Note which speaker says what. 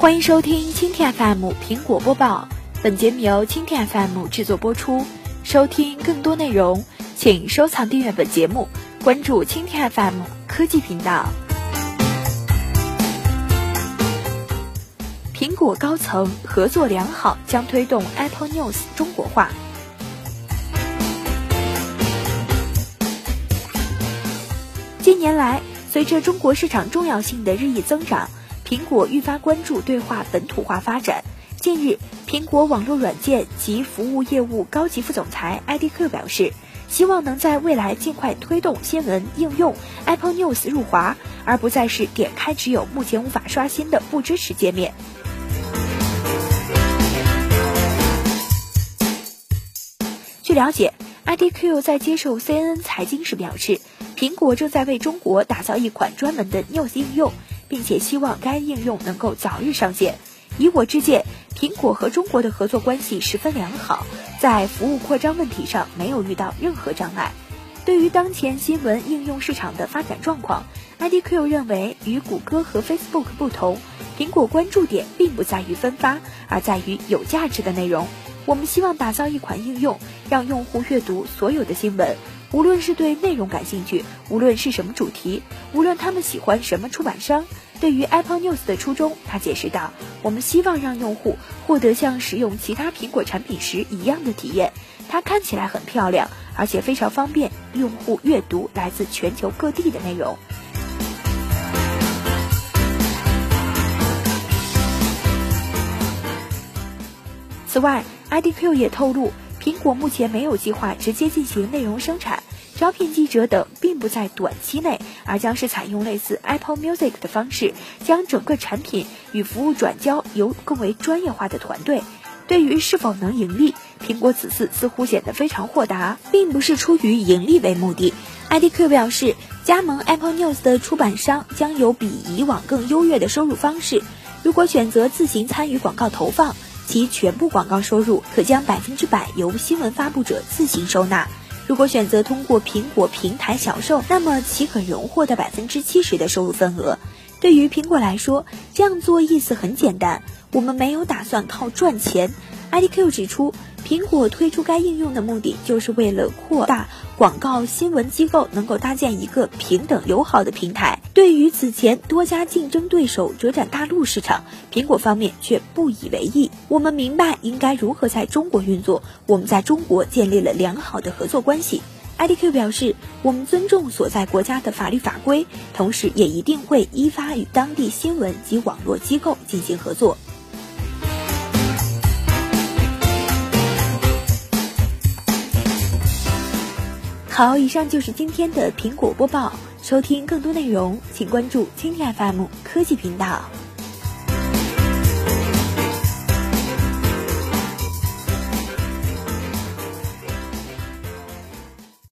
Speaker 1: 欢迎收听蜻蜓 FM 苹果播报，本节目由蜻蜓 FM 制作播出。收听更多内容，请收藏订阅本节目，关注蜻蜓 FM 科技频道。苹果高层合作良好，将推动 Apple News 中国化。近年来，随着中国市场重要性的日益增长，苹果愈发关注对话本土化发展。近日，苹果网络软件及服务业务高级副总裁 IDQ 表示，希望能在未来尽快推动新闻应用 Apple News 入华，而不再是点开只有目前无法刷新的不支持界面。据了解，IDQ 在接受 CNN 财经时表示，苹果正在为中国打造一款专门的 News 应用，并且希望该应用能够早日上线。以我之见，苹果和中国的合作关系十分良好，在服务扩张问题上没有遇到任何障碍。对于当前新闻应用市场的发展状况，IDQ 认为与谷歌和 Facebook 不同，苹果关注点并不在于分发，而在于有价值的内容。我们希望打造一款应用，让用户阅读所有的新闻，无论是对内容感兴趣，无论是什么主题，无论他们喜欢什么出版商。对于 Apple News 的初衷，他解释道：“我们希望让用户获得像使用其他苹果产品时一样的体验。它看起来很漂亮，而且非常方便用户阅读来自全球各地的内容。”此外，IDQ 也透露，苹果目前没有计划直接进行内容生产。招聘记者等并不在短期内，而将是采用类似 Apple Music 的方式，将整个产品与服务转交由更为专业化的团队。对于是否能盈利，苹果此次似乎显得非常豁达，并不是出于盈利为目的。IDQ 表示，加盟 Apple News 的出版商将有比以往更优越的收入方式。如果选择自行参与广告投放，其全部广告收入可将百分之百由新闻发布者自行收纳。如果选择通过苹果平台销售，那么其可荣获的百分之七十的收入份额。对于苹果来说，这样做意思很简单，我们没有打算靠赚钱。IDQ 指出。苹果推出该应用的目的，就是为了扩大广告新闻机构能够搭建一个平等友好的平台。对于此前多家竞争对手折展大陆市场，苹果方面却不以为意。我们明白应该如何在中国运作，我们在中国建立了良好的合作关系。IDQ 表示，我们尊重所在国家的法律法规，同时也一定会依法与当地新闻及网络机构进行合作。好，以上就是今天的苹果播报。收听更多内容，请关注蜻蜓 FM 科技频道。